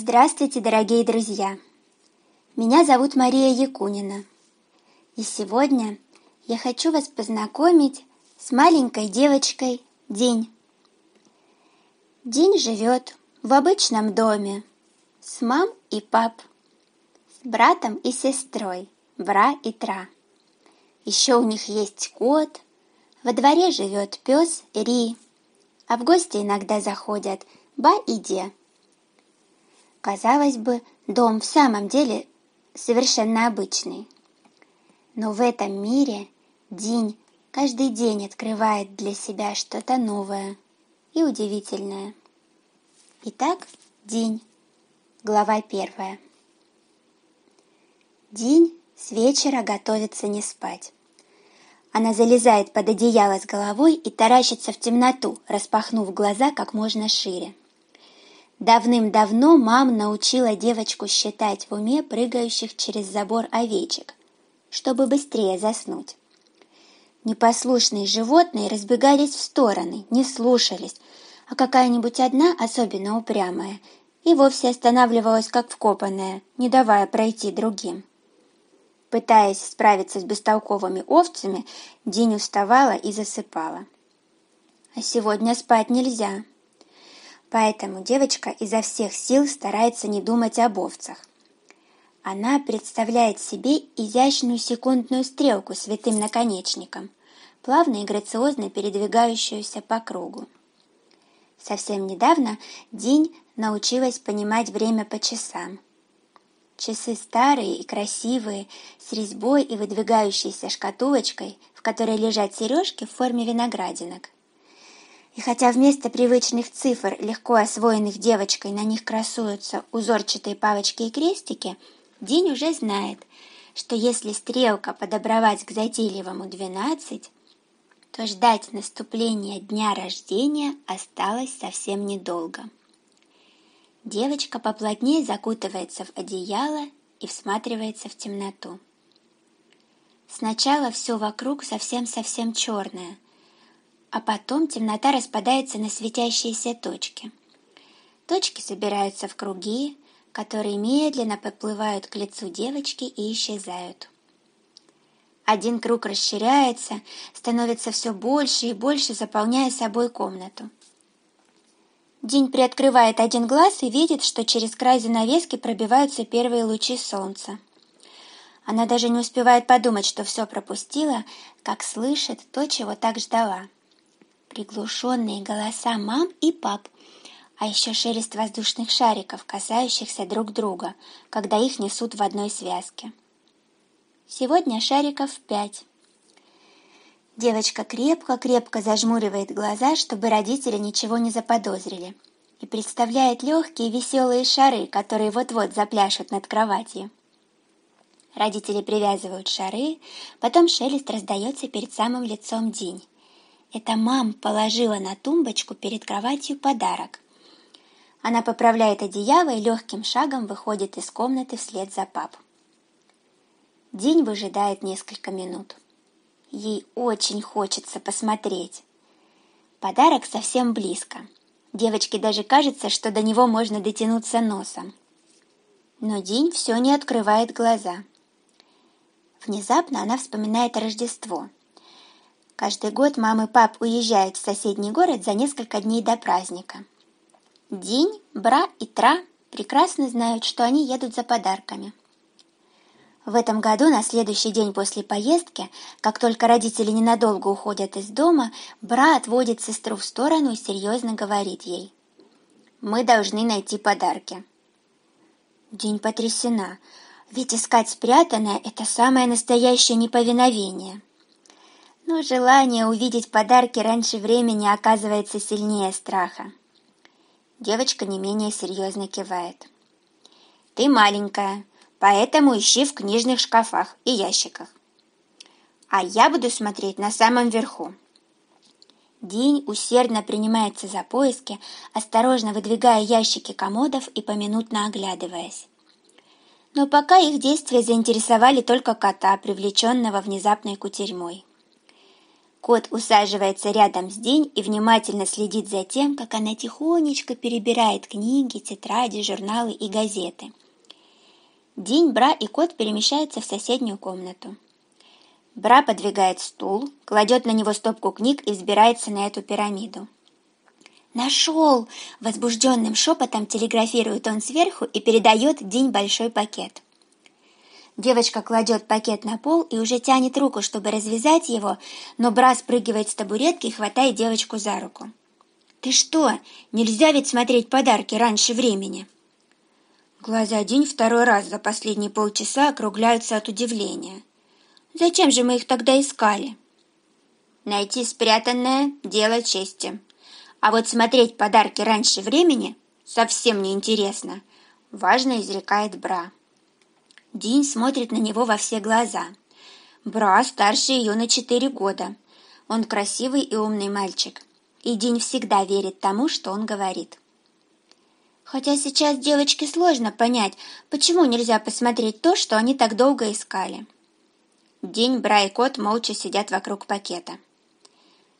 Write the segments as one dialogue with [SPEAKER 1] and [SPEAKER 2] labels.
[SPEAKER 1] Здравствуйте, дорогие друзья! Меня зовут Мария Якунина. И сегодня я хочу вас познакомить с маленькой девочкой День. День живет в обычном доме с мам и пап, с братом и сестрой, бра и тра. Еще у них есть кот, во дворе живет пес Ри, а в гости иногда заходят Ба и Де. Казалось бы, дом в самом деле совершенно обычный. Но в этом мире день каждый день открывает для себя что-то новое и удивительное. Итак, день. Глава первая. День с вечера готовится не спать. Она залезает под одеяло с головой и таращится в темноту, распахнув глаза как можно шире. Давным-давно мама научила девочку считать в уме прыгающих через забор овечек, чтобы быстрее заснуть. Непослушные животные разбегались в стороны, не слушались, а какая-нибудь одна, особенно упрямая, и вовсе останавливалась как вкопанная, не давая пройти другим. Пытаясь справиться с бестолковыми овцами, День уставала и засыпала. А сегодня спать нельзя. Поэтому девочка изо всех сил старается не думать об овцах. Она представляет себе изящную секундную стрелку с витым наконечником, плавно и грациозно передвигающуюся по кругу. Совсем недавно День научилась понимать время по часам. Часы старые и красивые, с резьбой и выдвигающейся шкатулочкой, в которой лежат сережки в форме виноградинок. И хотя вместо привычных цифр, легко освоенных девочкой, на них красуются узорчатые палочки и крестики, День уже знает, что если стрелка подобровать к затейливому 12, то ждать наступления дня рождения осталось совсем недолго. Девочка поплотнее закутывается в одеяло и всматривается в темноту. Сначала все вокруг совсем-совсем черное – а потом темнота распадается на светящиеся точки. Точки собираются в круги, которые медленно подплывают к лицу девочки и исчезают. Один круг расширяется, становится все больше и больше, заполняя собой комнату. День приоткрывает один глаз и видит, что через край занавески пробиваются первые лучи солнца. Она даже не успевает подумать, что все пропустила, как слышит то, чего так ждала приглушенные голоса мам и пап, а еще шелест воздушных шариков, касающихся друг друга, когда их несут в одной связке. Сегодня шариков пять. Девочка крепко-крепко зажмуривает глаза, чтобы родители ничего не заподозрили, и представляет легкие веселые шары, которые вот-вот запляшут над кроватью. Родители привязывают шары, потом шелест раздается перед самым лицом День. Это мам положила на тумбочку перед кроватью подарок. Она поправляет одеяло и легким шагом выходит из комнаты вслед за пап. День выжидает несколько минут. Ей очень хочется посмотреть. Подарок совсем близко. Девочке даже кажется, что до него можно дотянуться носом. Но День все не открывает глаза. Внезапно она вспоминает Рождество – Каждый год мамы и пап уезжают в соседний город за несколько дней до праздника. День, Бра и Тра прекрасно знают, что они едут за подарками. В этом году, на следующий день после поездки, как только родители ненадолго уходят из дома, Бра отводит сестру в сторону и серьезно говорит ей. «Мы должны найти подарки». День потрясена, ведь искать спрятанное – это самое настоящее неповиновение – но желание увидеть подарки раньше времени оказывается сильнее страха. Девочка не менее серьезно кивает. «Ты маленькая, поэтому ищи в книжных шкафах и ящиках. А я буду смотреть на самом верху». День усердно принимается за поиски, осторожно выдвигая ящики комодов и поминутно оглядываясь. Но пока их действия заинтересовали только кота, привлеченного внезапной кутерьмой. Кот усаживается рядом с День и внимательно следит за тем, как она тихонечко перебирает книги, тетради, журналы и газеты. День, Бра и кот перемещаются в соседнюю комнату. Бра подвигает стул, кладет на него стопку книг и взбирается на эту пирамиду. «Нашел!» – возбужденным шепотом телеграфирует он сверху и передает День большой пакет. Девочка кладет пакет на пол и уже тянет руку, чтобы развязать его, но Бра спрыгивает с табуретки и хватает девочку за руку. «Ты что? Нельзя ведь смотреть подарки раньше времени!» Глаза День второй раз за последние полчаса округляются от удивления. «Зачем же мы их тогда искали?» «Найти спрятанное – дело чести. А вот смотреть подарки раньше времени совсем не интересно», – важно изрекает Бра. Дин смотрит на него во все глаза. Бра старше ее на четыре года. Он красивый и умный мальчик. И Дин всегда верит тому, что он говорит. Хотя сейчас девочке сложно понять, почему нельзя посмотреть то, что они так долго искали. День Бра и кот молча сидят вокруг пакета.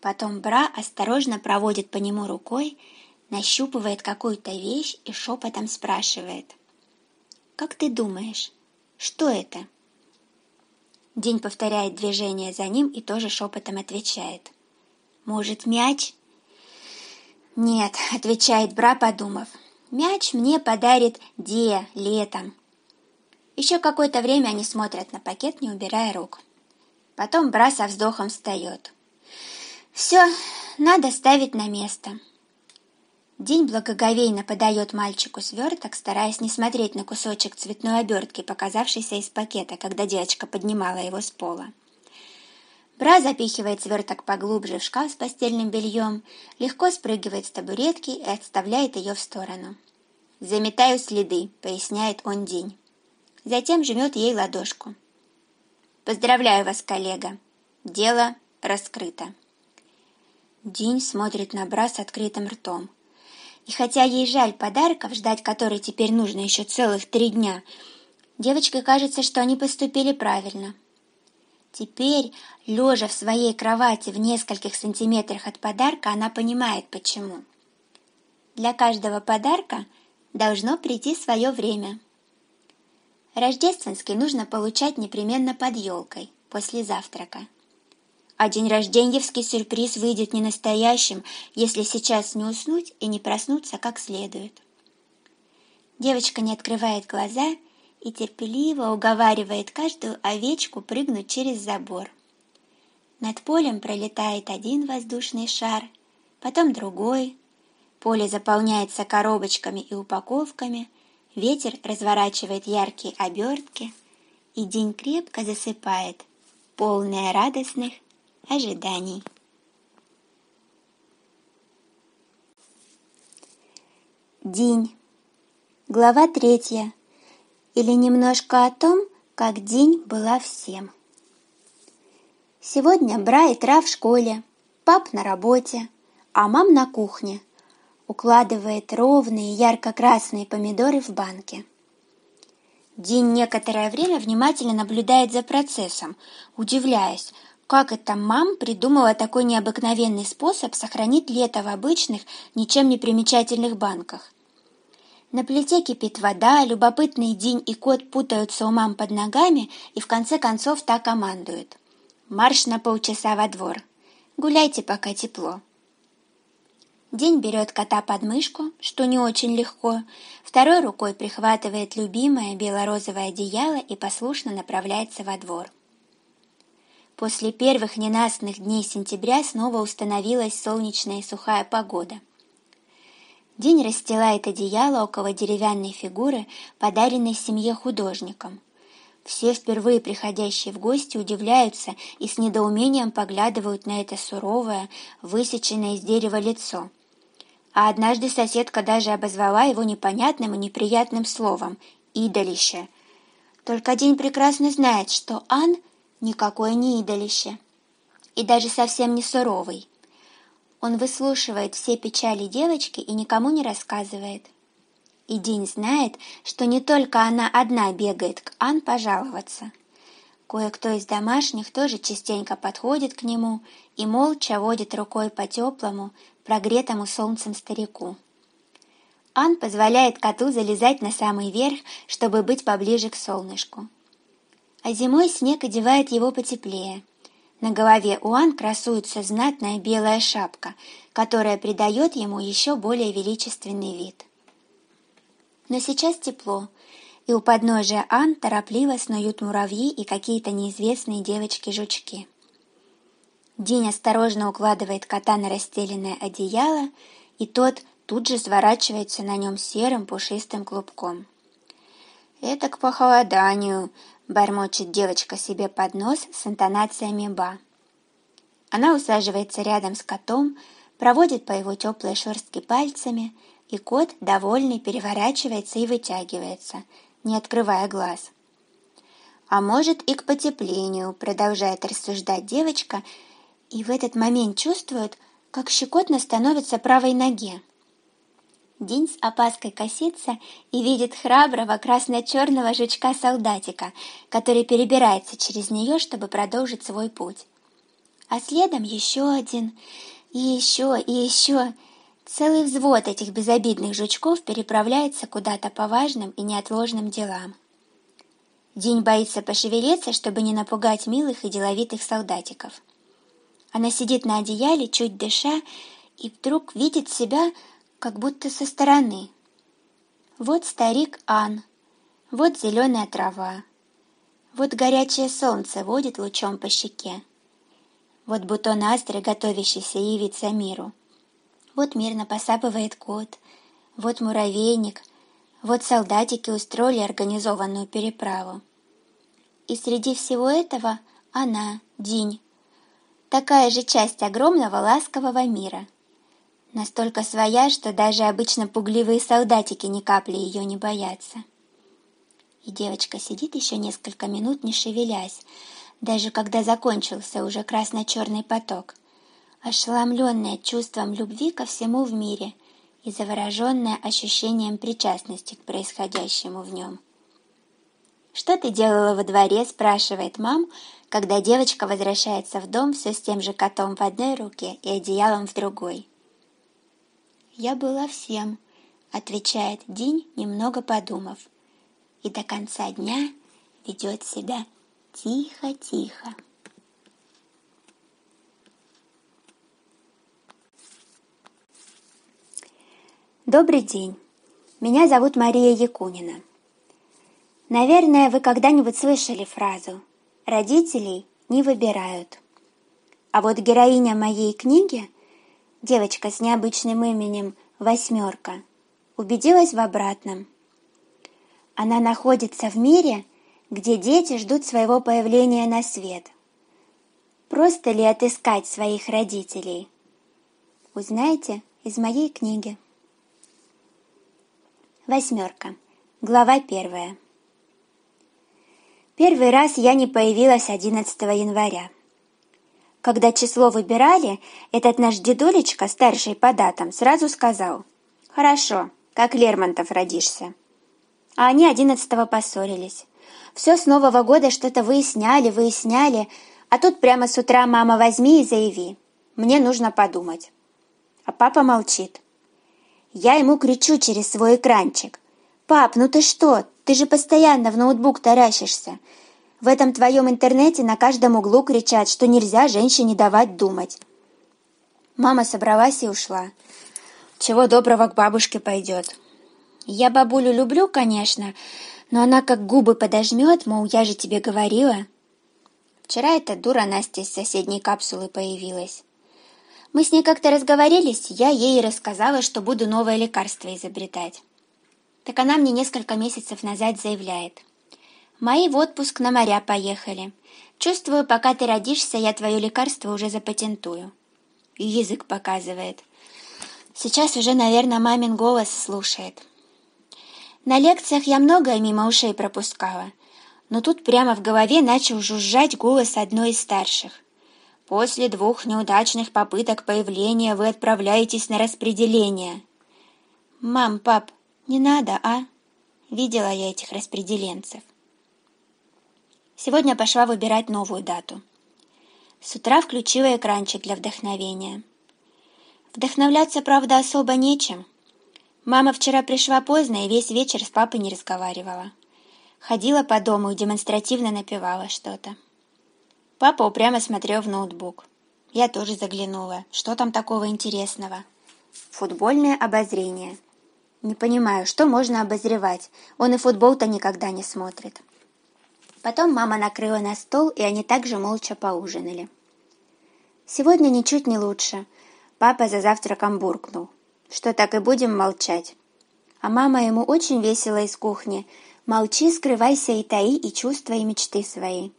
[SPEAKER 1] Потом Бра осторожно проводит по нему рукой, нащупывает какую-то вещь и шепотом спрашивает. «Как ты думаешь, что это?» День повторяет движение за ним и тоже шепотом отвечает. «Может, мяч?» «Нет», — отвечает Бра, подумав. «Мяч мне подарит Де летом». Еще какое-то время они смотрят на пакет, не убирая рук. Потом Бра со вздохом встает. «Все, надо ставить на место». День благоговейно подает мальчику сверток, стараясь не смотреть на кусочек цветной обертки, показавшийся из пакета, когда девочка поднимала его с пола. Бра запихивает сверток поглубже в шкаф с постельным бельем, легко спрыгивает с табуретки и отставляет ее в сторону. «Заметаю следы», — поясняет он День. Затем жмет ей ладошку. «Поздравляю вас, коллега. Дело раскрыто». День смотрит на Бра с открытым ртом. И хотя ей жаль подарков, ждать которой теперь нужно еще целых три дня, девочке кажется, что они поступили правильно. Теперь, лежа в своей кровати в нескольких сантиметрах от подарка, она понимает, почему. Для каждого подарка должно прийти свое время. Рождественский нужно получать непременно под елкой, после завтрака. А день рожденьевский сюрприз выйдет не настоящим, если сейчас не уснуть и не проснуться как следует. Девочка не открывает глаза и терпеливо уговаривает каждую овечку прыгнуть через забор. Над полем пролетает один воздушный шар, потом другой. Поле заполняется коробочками и упаковками, ветер разворачивает яркие обертки, и день крепко засыпает, полная радостных ожиданий. День. Глава третья. Или немножко о том, как день была всем. Сегодня Бра и Тра в школе, пап на работе, а мам на кухне. Укладывает ровные ярко-красные помидоры в банке. День некоторое время внимательно наблюдает за процессом, удивляясь, как это мам придумала такой необыкновенный способ сохранить лето в обычных, ничем не примечательных банках? На плите кипит вода, любопытный День и кот путаются у мам под ногами и в конце концов так командуют. Марш на полчаса во двор. Гуляйте, пока тепло. День берет кота под мышку, что не очень легко, второй рукой прихватывает любимое бело-розовое одеяло и послушно направляется во двор. После первых ненастных дней сентября снова установилась солнечная и сухая погода. День расстилает одеяло около деревянной фигуры, подаренной семье художником. Все впервые приходящие в гости удивляются и с недоумением поглядывают на это суровое, высеченное из дерева лицо. А однажды соседка даже обозвала его непонятным и неприятным словом «идолище». Только День прекрасно знает, что Ан — никакое не идолище. И даже совсем не суровый. Он выслушивает все печали девочки и никому не рассказывает. И День знает, что не только она одна бегает к Ан пожаловаться. Кое-кто из домашних тоже частенько подходит к нему и молча водит рукой по теплому, прогретому солнцем старику. Ан позволяет коту залезать на самый верх, чтобы быть поближе к солнышку. А зимой снег одевает его потеплее. На голове у Ан красуется знатная белая шапка, которая придает ему еще более величественный вид. Но сейчас тепло, и у подножия Ан торопливо снуют муравьи и какие-то неизвестные девочки-жучки. День осторожно укладывает кота на расстеленное одеяло, и тот тут же сворачивается на нем серым пушистым клубком. «Это к похолоданию», — бормочет девочка себе под нос с интонациями «ба». Она усаживается рядом с котом, проводит по его теплой шерстке пальцами, и кот, довольный, переворачивается и вытягивается, не открывая глаз. «А может, и к потеплению», — продолжает рассуждать девочка, и в этот момент чувствует, как щекотно становится правой ноге. День с опаской косится и видит храброго красно-черного жучка-солдатика, который перебирается через нее, чтобы продолжить свой путь. А следом еще один, и еще, и еще. Целый взвод этих безобидных жучков переправляется куда-то по важным и неотложным делам. День боится пошевелиться, чтобы не напугать милых и деловитых солдатиков. Она сидит на одеяле, чуть дыша, и вдруг видит себя как будто со стороны. Вот старик Ан, вот зеленая трава, вот горячее солнце водит лучом по щеке, вот бутон астры, готовящийся явиться миру, вот мирно посапывает кот, вот муравейник, вот солдатики устроили организованную переправу. И среди всего этого она, Динь, такая же часть огромного ласкового мира — Настолько своя, что даже обычно пугливые солдатики ни капли ее не боятся. И девочка сидит еще несколько минут, не шевелясь, даже когда закончился уже красно-черный поток, ошеломленная чувством любви ко всему в мире и завороженная ощущением причастности к происходящему в нем. «Что ты делала во дворе?» – спрашивает мам, когда девочка возвращается в дом все с тем же котом в одной руке и одеялом в другой. «Я была всем», — отвечает Динь, немного подумав. И до конца дня ведет себя тихо-тихо. Добрый день. Меня зовут Мария Якунина. Наверное, вы когда-нибудь слышали фразу «Родителей не выбирают». А вот героиня моей книги – девочка с необычным именем Восьмерка, убедилась в обратном. Она находится в мире, где дети ждут своего появления на свет. Просто ли отыскать своих родителей? Узнаете из моей книги. Восьмерка. Глава первая. Первый раз я не появилась 11 января. Когда число выбирали, этот наш дедулечка, старший по датам, сразу сказал «Хорошо, как Лермонтов родишься». А они одиннадцатого поссорились. Все с Нового года что-то выясняли, выясняли, а тут прямо с утра «мама, возьми и заяви». Мне нужно подумать. А папа молчит. Я ему кричу через свой экранчик. «Пап, ну ты что? Ты же постоянно в ноутбук таращишься. В этом твоем интернете на каждом углу кричат, что нельзя женщине давать думать. Мама собралась и ушла. Чего доброго к бабушке пойдет. Я бабулю люблю, конечно, но она как губы подожмет, мол, я же тебе говорила. Вчера эта дура Настя из соседней капсулы появилась. Мы с ней как-то разговорились, я ей рассказала, что буду новое лекарство изобретать. Так она мне несколько месяцев назад заявляет – Мои в отпуск на моря поехали. Чувствую, пока ты родишься, я твое лекарство уже запатентую. И язык показывает. Сейчас уже, наверное, мамин голос слушает. На лекциях я многое мимо ушей пропускала, но тут прямо в голове начал жужжать голос одной из старших. После двух неудачных попыток появления вы отправляетесь на распределение. Мам, пап, не надо, а? Видела я этих распределенцев. Сегодня пошла выбирать новую дату. С утра включила экранчик для вдохновения. Вдохновляться, правда, особо нечем. Мама вчера пришла поздно и весь вечер с папой не разговаривала. Ходила по дому и демонстративно напевала что-то. Папа упрямо смотрел в ноутбук. Я тоже заглянула. Что там такого интересного? Футбольное обозрение. Не понимаю, что можно обозревать. Он и футбол-то никогда не смотрит. Потом мама накрыла на стол, и они также молча поужинали. Сегодня ничуть не лучше. Папа за завтраком буркнул, что так и будем молчать. А мама ему очень весело из кухни. Молчи, скрывайся и таи и чувства, и мечты свои.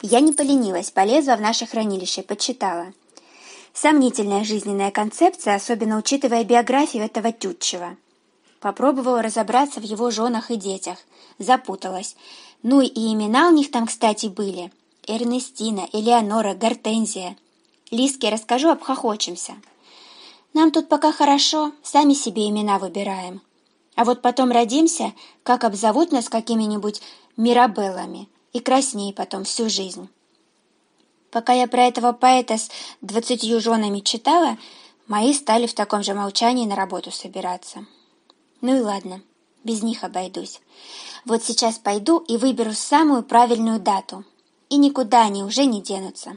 [SPEAKER 1] Я не поленилась, полезла в наше хранилище, почитала. Сомнительная жизненная концепция, особенно учитывая биографию этого Тютчева. Попробовала разобраться в его женах и детях. Запуталась. Ну и имена у них там, кстати, были. Эрнестина, Элеонора, Гортензия. Лиске расскажу, обхохочемся. Нам тут пока хорошо, сами себе имена выбираем. А вот потом родимся, как обзовут нас какими-нибудь Мирабеллами и красней потом всю жизнь. Пока я про этого поэта с двадцатью женами читала, мои стали в таком же молчании на работу собираться. Ну и ладно, без них обойдусь. Вот сейчас пойду и выберу самую правильную дату. И никуда они уже не денутся.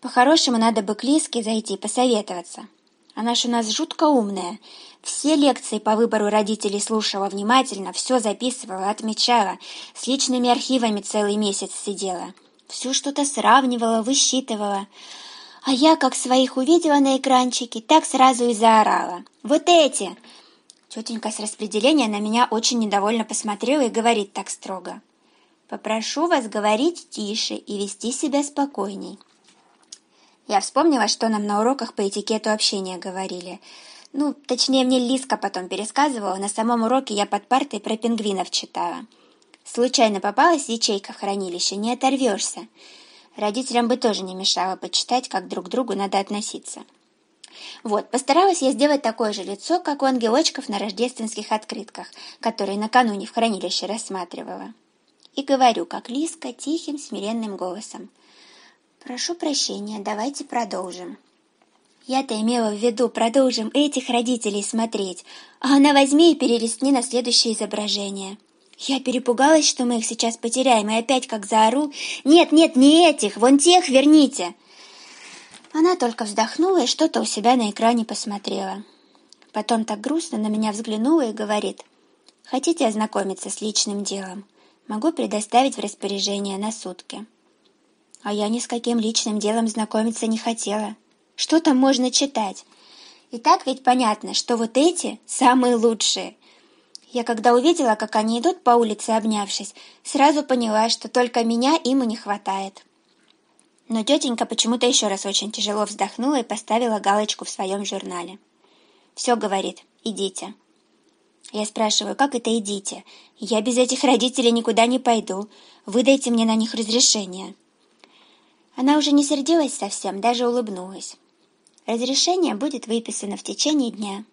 [SPEAKER 1] По-хорошему надо бы к Лиске зайти посоветоваться. Она ж у нас жутко умная. Все лекции по выбору родителей слушала внимательно, все записывала, отмечала, с личными архивами целый месяц сидела. Все что-то сравнивала, высчитывала. А я, как своих увидела на экранчике, так сразу и заорала. «Вот эти!» Тетенька с распределения на меня очень недовольно посмотрела и говорит так строго. «Попрошу вас говорить тише и вести себя спокойней». Я вспомнила, что нам на уроках по этикету общения говорили. Ну, точнее, мне Лиска потом пересказывала, на самом уроке я под партой про пингвинов читала. Случайно попалась ячейка хранилища, не оторвешься. Родителям бы тоже не мешало почитать, как друг к другу надо относиться. Вот, постаралась я сделать такое же лицо, как у ангелочков на рождественских открытках, которые накануне в хранилище рассматривала. И говорю, как Лиска, тихим, смиренным голосом. «Прошу прощения, давайте продолжим». Я-то имела в виду, продолжим этих родителей смотреть, а она возьми и перелистни на следующее изображение. Я перепугалась, что мы их сейчас потеряем, и опять как заору. «Нет, нет, не этих, вон тех верните!» Она только вздохнула и что-то у себя на экране посмотрела. Потом так грустно на меня взглянула и говорит, «Хотите ознакомиться с личным делом? Могу предоставить в распоряжение на сутки». А я ни с каким личным делом знакомиться не хотела. Что там можно читать? И так ведь понятно, что вот эти самые лучшие. Я когда увидела, как они идут по улице, обнявшись, сразу поняла, что только меня им и не хватает. Но тетенька почему-то еще раз очень тяжело вздохнула и поставила галочку в своем журнале. «Все, — говорит, — идите». Я спрашиваю, как это идите? Я без этих родителей никуда не пойду. Выдайте мне на них разрешение. Она уже не сердилась совсем, даже улыбнулась. Разрешение будет выписано в течение дня.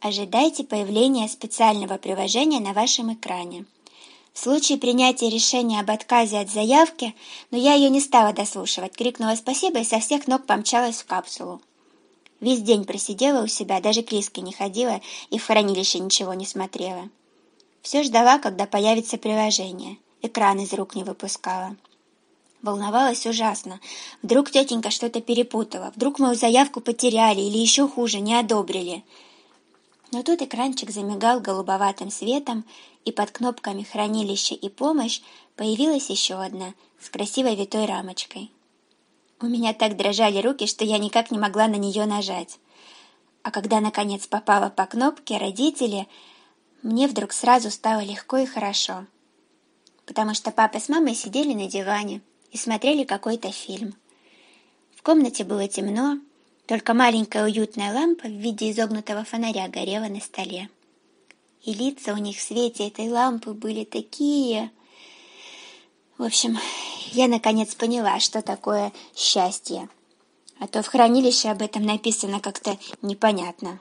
[SPEAKER 1] Ожидайте появления специального приложения на вашем экране. В случае принятия решения об отказе от заявки, но я ее не стала дослушивать, крикнула спасибо и со всех ног помчалась в капсулу. Весь день просидела у себя, даже к Лиске не ходила и в хранилище ничего не смотрела. Все ждала, когда появится приложение. Экран из рук не выпускала. Волновалась ужасно. Вдруг тетенька что-то перепутала, вдруг мою заявку потеряли или еще хуже, не одобрили. Но тут экранчик замигал голубоватым светом, и под кнопками «Хранилище» и «Помощь» появилась еще одна с красивой витой рамочкой. У меня так дрожали руки, что я никак не могла на нее нажать. А когда, наконец, попала по кнопке «Родители», мне вдруг сразу стало легко и хорошо, потому что папа с мамой сидели на диване, и смотрели какой-то фильм. В комнате было темно, только маленькая уютная лампа в виде изогнутого фонаря горела на столе. И лица у них в свете этой лампы были такие... В общем, я наконец поняла, что такое счастье. А то в хранилище об этом написано как-то непонятно.